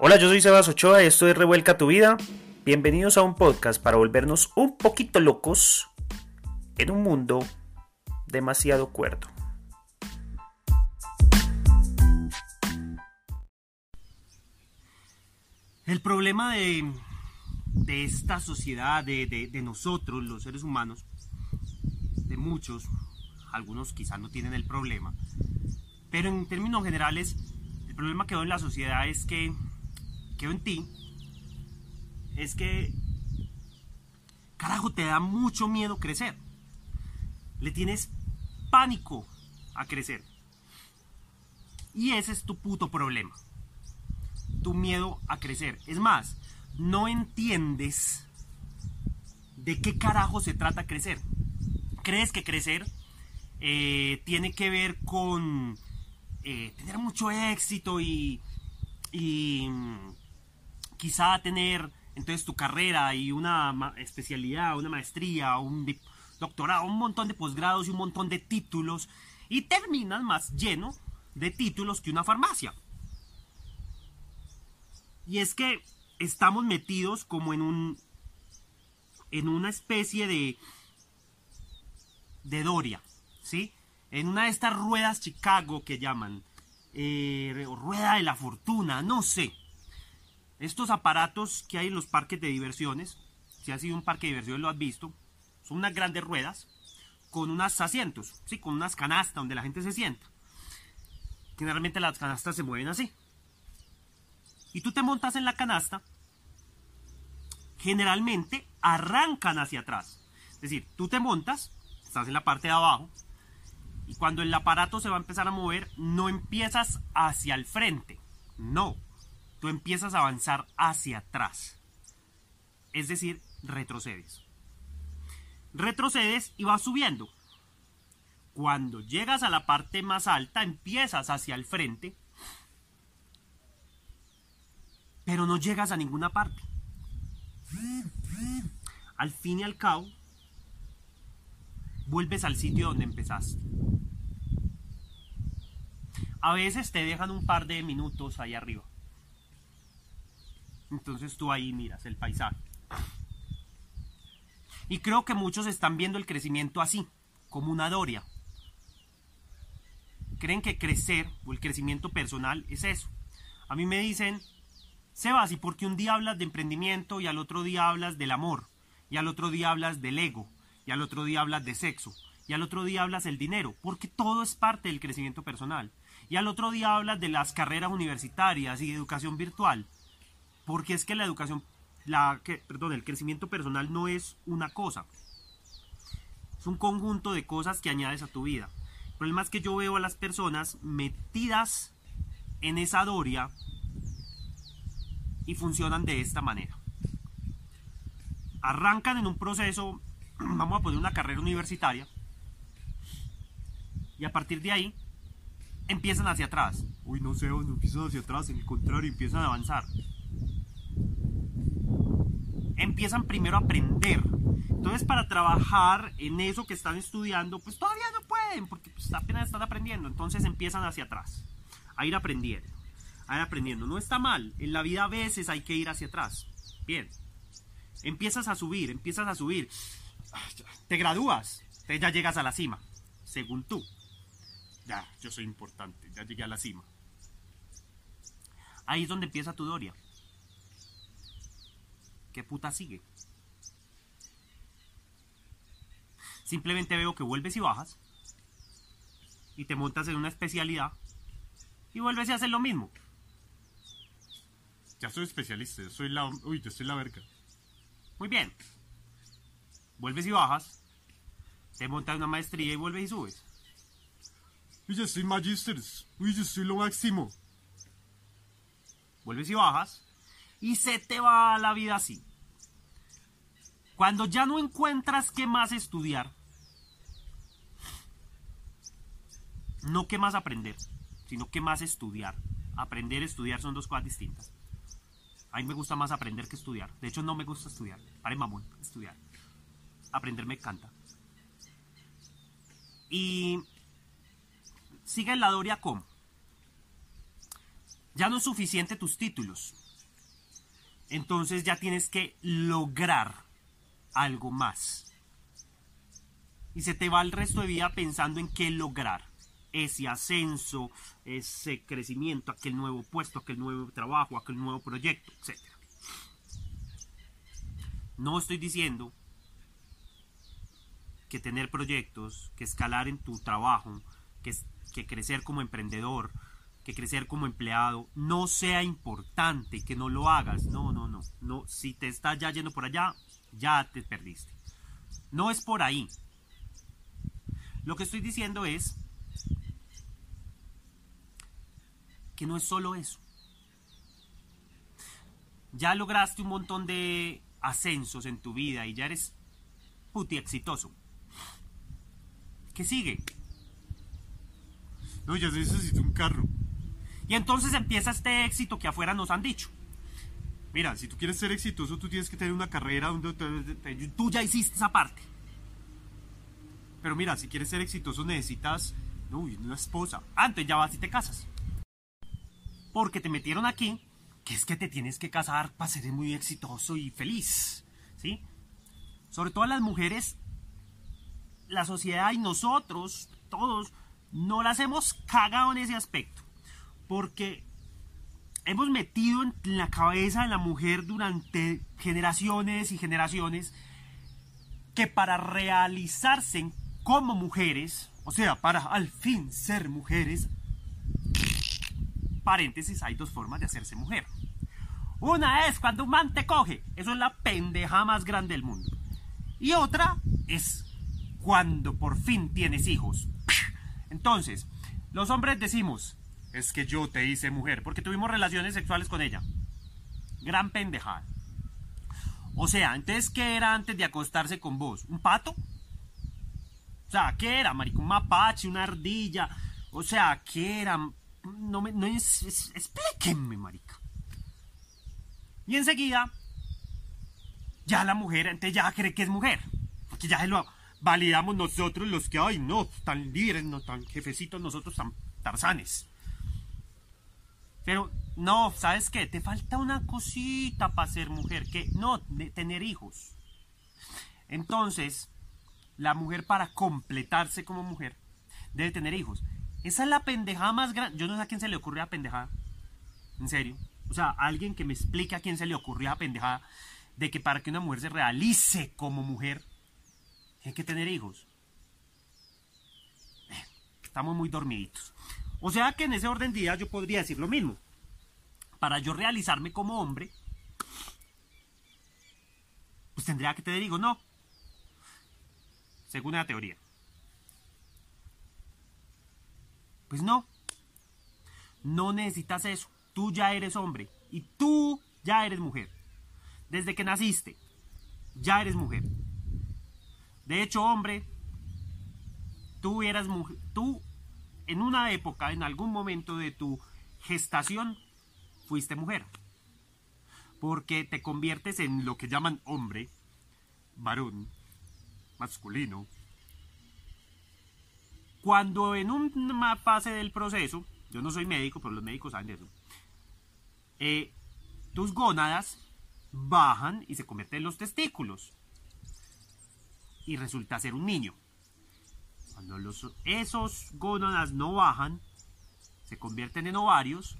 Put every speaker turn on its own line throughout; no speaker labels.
Hola, yo soy Sebas Ochoa esto es Revuelca tu vida. Bienvenidos a un podcast para volvernos un poquito locos en un mundo demasiado cuerdo.
El problema de, de esta sociedad, de, de- de nosotros, los seres humanos, de muchos, algunos quizás no tienen el problema, pero en términos generales, el problema que veo en la sociedad es que, veo en ti, es que, carajo, te da mucho miedo crecer. Le tienes pánico a crecer. Y ese es tu puto problema tu miedo a crecer. Es más, no entiendes de qué carajo se trata crecer. ¿Crees que crecer eh, tiene que ver con eh, tener mucho éxito y, quizá tener entonces tu carrera y una especialidad, una maestría, un doctorado, un montón de posgrados y un montón de títulos y terminas más lleno de títulos que una farmacia? Y es que estamos metidos como en un. en una especie de. de Doria, ¿sí? En una de estas ruedas Chicago que llaman. eh, rueda de la fortuna, no sé. Estos aparatos que hay en los parques de diversiones, si has sido un parque de diversiones lo has visto, son unas grandes ruedas con unos asientos, ¿sí? Con unas canastas donde la gente se sienta. Generalmente las canastas se mueven así y tú te montas en la canasta, generalmente arrancan hacia atrás. Es decir, tú te montas, estás en la parte de abajo, y cuando el aparato se va a empezar a mover, no empiezas hacia el frente, no, tú empiezas a avanzar hacia atrás. Es decir, retrocedes. Retrocedes y vas subiendo. Cuando llegas a la parte más alta, empiezas hacia el frente pero no llegas a ninguna parte. Al fin y al cabo, vuelves al sitio donde empezaste. A veces te dejan un par de minutos ahí arriba. Entonces tú ahí miras el paisaje. Y creo que muchos están viendo el crecimiento así, como una doria. Creen que crecer o el crecimiento personal es eso. A mí me dicen, Sebas, ¿y por qué un día hablas de emprendimiento y al otro día hablas del amor? Y al otro día hablas del ego? Y al otro día hablas de sexo? Y al otro día hablas del dinero? Porque todo es parte del crecimiento personal. Y al otro día hablas de las carreras universitarias y de educación virtual. Porque es que la educación, la, perdón, el crecimiento personal no es una cosa. Es un conjunto de cosas que añades a tu vida. El problema es que yo veo a las personas metidas en esa doria y funcionan de esta manera. Arrancan en un proceso, vamos a poner una carrera universitaria, y a partir de ahí empiezan hacia atrás. Uy, no sé, no empiezan hacia atrás, en el contrario, empiezan a avanzar. Empiezan primero a aprender. Entonces, para trabajar en eso que están estudiando, pues todavía no pueden, porque pues, apenas están aprendiendo. Entonces empiezan hacia atrás, a ir aprendiendo a ir aprendiendo. No está mal. En la vida a veces hay que ir hacia atrás. Bien. Empiezas a subir, empiezas a subir. Te gradúas. Entonces ya llegas a la cima. Según tú. Ya, yo soy importante. Ya llegué a la cima. Ahí es donde empieza tu Doria. ¿Qué puta sigue? Simplemente veo que vuelves y bajas. Y te montas en una especialidad. Y vuelves y haces lo mismo. Ya soy especialista, yo soy la. Uy, yo soy la verga. Muy bien. Vuelves y bajas. Te montas una maestría y vuelves y subes. Uy, yo soy magisters. Uy, yo soy lo máximo. Vuelves y bajas. Y se te va la vida así. Cuando ya no encuentras qué más estudiar. No qué más aprender, sino qué más estudiar. Aprender y estudiar son dos cosas distintas. A mí me gusta más aprender que estudiar. De hecho, no me gusta estudiar. Pare mamón, estudiar. Aprender me encanta. Y sigue la Doria como. Ya no es suficiente tus títulos. Entonces ya tienes que lograr algo más. Y se te va el resto de vida pensando en qué lograr. Ese ascenso, ese crecimiento, aquel nuevo puesto, aquel nuevo trabajo, aquel nuevo proyecto, etc. No estoy diciendo que tener proyectos, que escalar en tu trabajo, que, que crecer como emprendedor, que crecer como empleado no sea importante, que no lo hagas. No, no, no. no si te estás ya yendo por allá, ya te perdiste. No es por ahí. Lo que estoy diciendo es que no es solo eso. Ya lograste un montón de ascensos en tu vida y ya eres puti exitoso. ¿Qué sigue? No, ya necesito un carro. Y entonces empieza este éxito que afuera nos han dicho. Mira, si tú quieres ser exitoso, tú tienes que tener una carrera donde tú ya hiciste esa parte. Pero mira, si quieres ser exitoso necesitas una esposa. Antes ya vas y te casas. Porque te metieron aquí, que es que te tienes que casar para ser muy exitoso y feliz. ¿Sí? Sobre todo las mujeres, la sociedad y nosotros, todos, no las hemos cagado en ese aspecto porque hemos metido en la cabeza de la mujer durante generaciones y generaciones que para realizarse como mujeres, o sea, para al fin ser mujeres, paréntesis, hay dos formas de hacerse mujer. Una es cuando un man te coge, eso es la pendeja más grande del mundo. Y otra es cuando por fin tienes hijos. Entonces, los hombres decimos, es que yo te hice mujer, porque tuvimos relaciones sexuales con ella. Gran pendejada. O sea, entonces, ¿qué era antes de acostarse con vos? ¿Un pato? O sea, ¿qué era, marico? ¿Un mapache? ¿Una ardilla? O sea, ¿qué era? No me... No es, explíquenme, marica. Y enseguida, ya la mujer, entonces ya cree que es mujer. Porque ya se lo validamos nosotros los que, ay, no, tan libres, no tan jefecitos, nosotros tan tarzanes. Pero no, ¿sabes qué? Te falta una cosita para ser mujer, que no, tener hijos. Entonces, la mujer para completarse como mujer debe tener hijos. Esa es la pendejada más grande. Yo no sé a quién se le ocurrió la pendejada. En serio. O sea, alguien que me explique a quién se le ocurrió la pendejada de que para que una mujer se realice como mujer, hay que tener hijos. Eh, estamos muy dormiditos. O sea que en ese orden de ideas yo podría decir lo mismo. Para yo realizarme como hombre, pues tendría que tener hijos, no. Según la teoría. Pues no. No necesitas eso. Tú ya eres hombre. Y tú ya eres mujer. Desde que naciste, ya eres mujer. De hecho, hombre, tú eras mujer. Tú en una época, en algún momento de tu gestación, fuiste mujer. Porque te conviertes en lo que llaman hombre, varón, masculino. Cuando en una fase del proceso, yo no soy médico, pero los médicos saben de eso, eh, tus gónadas bajan y se convierten en los testículos. Y resulta ser un niño. Cuando esos gónadas no bajan, se convierten en ovarios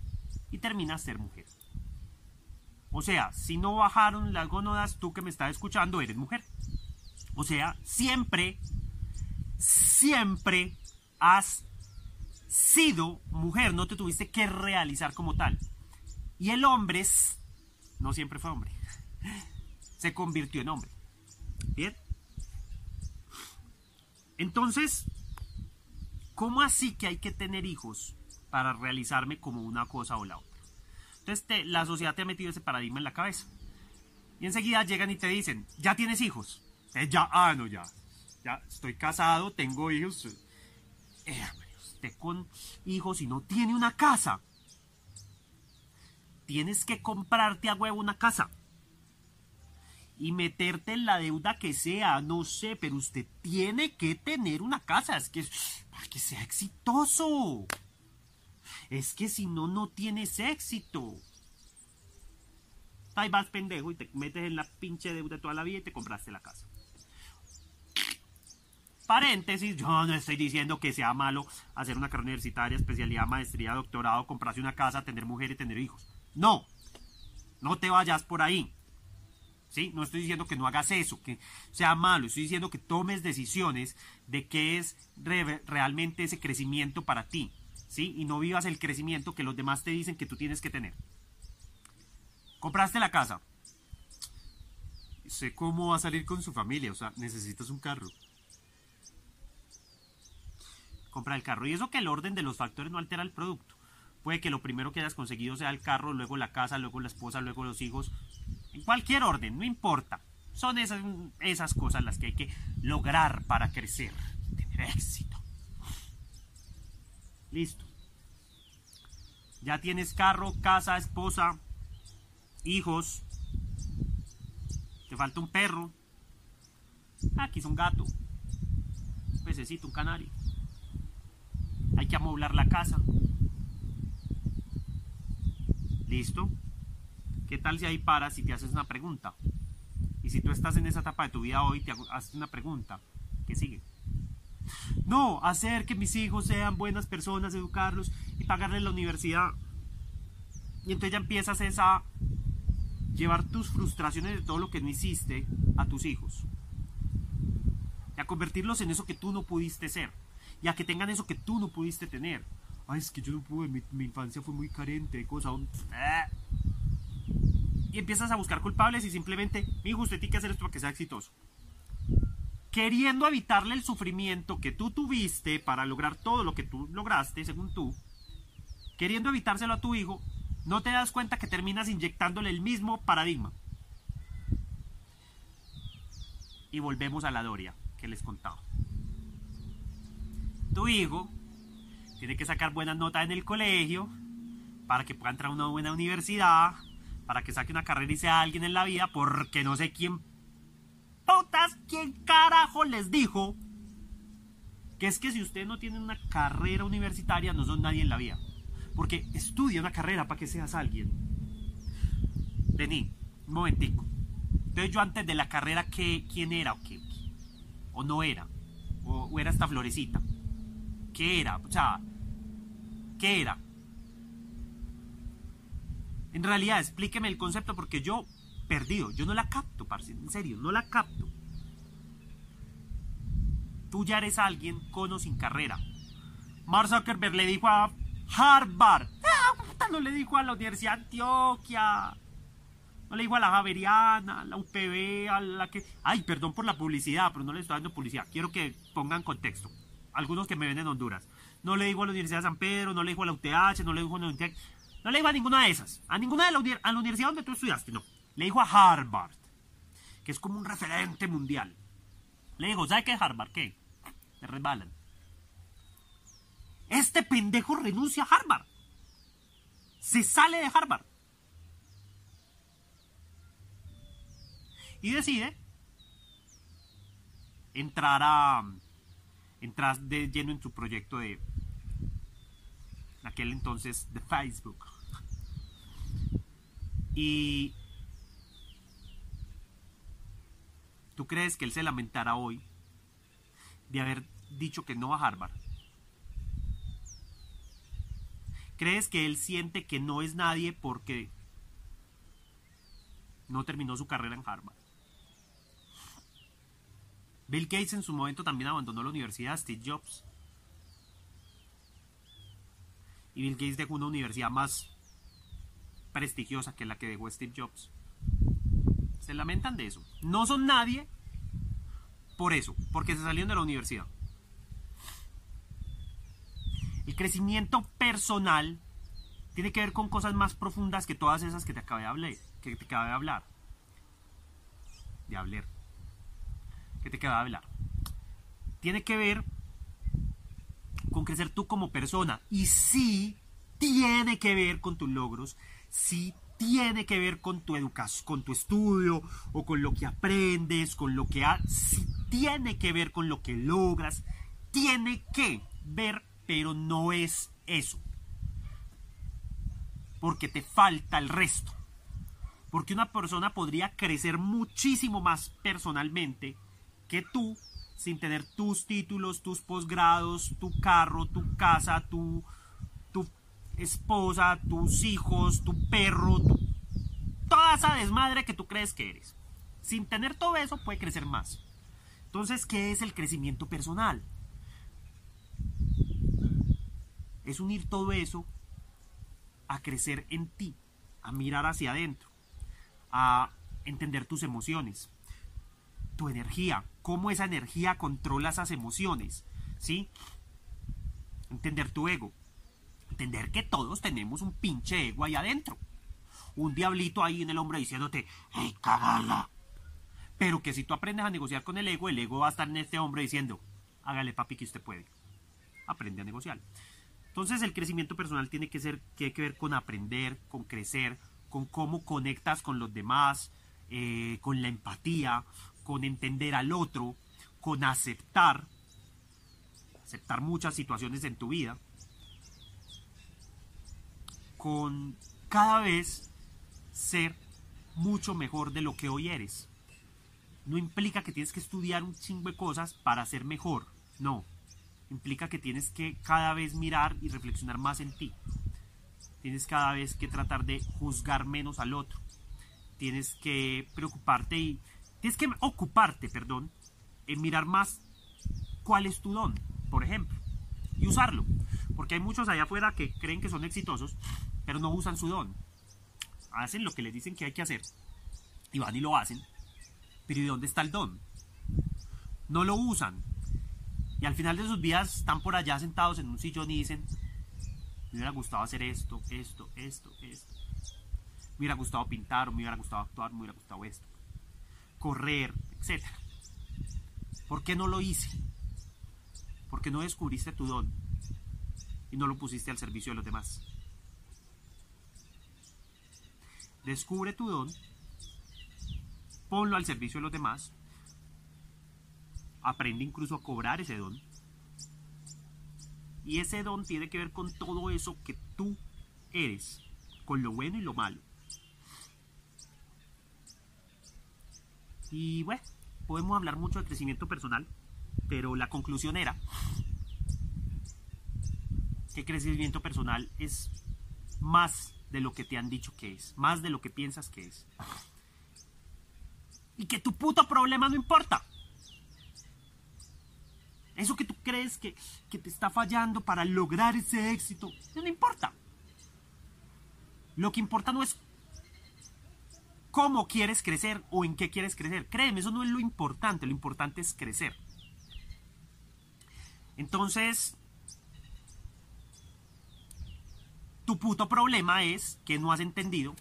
y termina a ser mujer. O sea, si no bajaron las gónadas, tú que me estás escuchando, eres mujer. O sea, siempre, siempre has sido mujer, no te tuviste que realizar como tal. Y el hombre no siempre fue hombre, se convirtió en hombre. Bien. Entonces, ¿cómo así que hay que tener hijos para realizarme como una cosa o la otra? Entonces, la sociedad te ha metido ese paradigma en la cabeza. Y enseguida llegan y te dicen, ya tienes hijos. ya, ah, no, ya. Ya estoy casado, tengo hijos. Eh, usted con hijos y no tiene una casa. Tienes que comprarte a huevo una casa y meterte en la deuda que sea, no sé, pero usted tiene que tener una casa, es que para que sea exitoso. Es que si no, no tienes éxito. Ahí vas pendejo y te metes en la pinche deuda toda la vida y te compraste la casa. Paréntesis, yo no estoy diciendo que sea malo hacer una carrera universitaria, especialidad, maestría, doctorado, comprarse una casa, tener mujer y tener hijos. No, no te vayas por ahí. ¿Sí? No estoy diciendo que no hagas eso, que sea malo, estoy diciendo que tomes decisiones de qué es realmente ese crecimiento para ti, ¿sí? Y no vivas el crecimiento que los demás te dicen que tú tienes que tener. Compraste la casa. Sé cómo va a salir con su familia, o sea, necesitas un carro. Compra el carro. Y eso que el orden de los factores no altera el producto. Puede que lo primero que hayas conseguido sea el carro, luego la casa, luego la esposa, luego los hijos. En cualquier orden, no importa. Son esas, esas cosas las que hay que lograr para crecer, tener éxito. Listo. Ya tienes carro, casa, esposa, hijos. Te falta un perro. Aquí es un gato. Un pececito, un canario. Hay que amoblar la casa. ¿Listo? ¿Qué tal si ahí paras y te haces una pregunta? Y si tú estás en esa etapa de tu vida hoy, te haces una pregunta. ¿Qué sigue? No, hacer que mis hijos sean buenas personas, educarlos y pagarles la universidad. Y entonces ya empiezas a llevar tus frustraciones de todo lo que no hiciste a tus hijos. Y a convertirlos en eso que tú no pudiste ser. Y a que tengan eso que tú no pudiste tener. Ay, es que yo no pude, mi, infancia fue muy carente, cosa. Y empiezas a buscar culpables y simplemente, mi hijo, usted tiene que hacer esto para que sea exitoso queriendo evitarle el sufrimiento que tú tuviste para lograr todo lo que tú lograste, según tú, queriendo evitárselo a tu hijo, no te das cuenta que terminas inyectándole el mismo paradigma. Y volvemos a la Doria que les contaba. Tu hijo tiene que sacar buenas notas en el colegio para que pueda entrar a una buena universidad, para que saque una carrera y sea alguien en la vida, porque no sé quién putas, ¿quién carajo les dijo que es que si ustedes no tienen una carrera universitaria no son nadie en la vida? Porque estudia una carrera para que seas alguien. Vení, un momentico. Entonces yo antes de la carrera, ¿qué, ¿quién era o qué? ¿O no era? ¿O, ¿O era esta florecita? ¿Qué era? O sea, ¿qué era? En realidad, explíqueme el concepto porque yo perdido. Yo no la capto, parce, en serio, no la capto. Tú ya eres alguien con o sin carrera. Mark Zuckerberg le dijo a Harvard. Ah, no le dijo a la Universidad de Antioquia. No le dijo a la Javeriana, a la UPB, a la que... Ay, perdón por la publicidad, pero no le estoy dando publicidad. Quiero que pongan contexto. Algunos que me ven en Honduras. No le dijo a la Universidad de San Pedro, no le dijo a la UTH, no le dijo a la Universidad... No le dijo a ninguna de esas. A ninguna de la, a la universidad donde tú estudiaste, no. Le dijo a Harvard, que es como un referente mundial. Le dijo, ¿sabe qué es Harvard? ¿Qué? Le resbalan. Este pendejo renuncia a Harvard. Se sale de Harvard. Y decide entrar a entrar de lleno en su proyecto de aquel entonces de Facebook. Y ¿Tú crees que él se lamentará hoy de haber dicho que no a Harvard? ¿Crees que él siente que no es nadie porque no terminó su carrera en Harvard? Bill Gates en su momento también abandonó la universidad, Steve Jobs. Y Bill Gates dejó una universidad más prestigiosa que la que dejó Steve Jobs se lamentan de eso. No son nadie por eso, porque se salieron de la universidad. El crecimiento personal tiene que ver con cosas más profundas que todas esas que te acabé de hablar. Que te acabé de hablar. De hablar. Que te acabé de hablar. Tiene que ver con crecer tú como persona. Y sí tiene que ver con tus logros. Sí tiene que ver con tu educación, con tu estudio o con lo que aprendes, con lo que si tiene que ver con lo que logras, tiene que ver, pero no es eso. Porque te falta el resto. Porque una persona podría crecer muchísimo más personalmente que tú sin tener tus títulos, tus posgrados, tu carro, tu casa, tu esposa, tus hijos, tu perro, toda esa desmadre que tú crees que eres. Sin tener todo eso puede crecer más. Entonces, ¿qué es el crecimiento personal? Es unir todo eso a crecer en ti, a mirar hacia adentro, a entender tus emociones, tu energía, cómo esa energía controla esas emociones, ¿sí? Entender tu ego, entender que todos tenemos un pinche ego ahí adentro, un diablito ahí en el hombro diciéndote, ¡hey, cagala! Pero que si tú aprendes a negociar con el ego, el ego va a estar en este hombre diciendo, hágale papi que usted puede. Aprende a negociar. Entonces el crecimiento personal tiene que, ser, que ver con aprender, con crecer, con cómo conectas con los demás, eh, con la empatía, con entender al otro, con aceptar, aceptar muchas situaciones en tu vida, con cada vez ser mucho mejor de lo que hoy eres no implica que tienes que estudiar un chingo de cosas para ser mejor. No. Implica que tienes que cada vez mirar y reflexionar más en ti. Tienes cada vez que tratar de juzgar menos al otro. Tienes que preocuparte y... Tienes que ocuparte, perdón, en mirar más cuál es tu don, por ejemplo, y usarlo. Porque hay muchos allá afuera que creen que son exitosos, pero no usan su don. Hacen lo que les dicen que hay que hacer y van y lo hacen, pero ¿y dónde está el don? No lo usan. Y al final de sus vidas están por allá sentados en un sillón y dicen, me hubiera gustado hacer esto, esto, esto, esto. Me hubiera gustado pintar, me hubiera gustado actuar, me hubiera gustado esto. Correr, etc. ¿Por qué no lo hice? Porque no descubriste tu don y no lo pusiste al servicio de los demás. Descubre tu don ponlo al servicio de los demás, aprende incluso a cobrar ese don. Y ese don tiene que ver con todo eso que tú eres, con lo bueno y lo malo. Y bueno, podemos hablar mucho de crecimiento personal, pero la conclusión era que crecimiento personal es más de lo que te han dicho que es, más de lo que piensas que es y que tu puto problema no importa. Eso que tú crees que, te está fallando para lograr ese éxito, no importa. Lo que importa no es cómo quieres crecer o en qué quieres crecer. Créeme, eso no es lo importante, lo importante es crecer. Entonces, tu puto problema es que no has entendido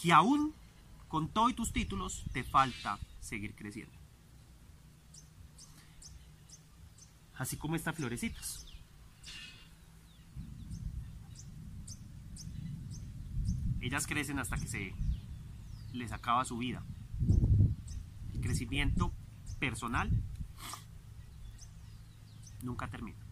que aún con todos tus títulos, te falta seguir creciendo. Así como estas florecitas. Ellas crecen hasta que se les acaba su vida. El crecimiento personal nunca termina.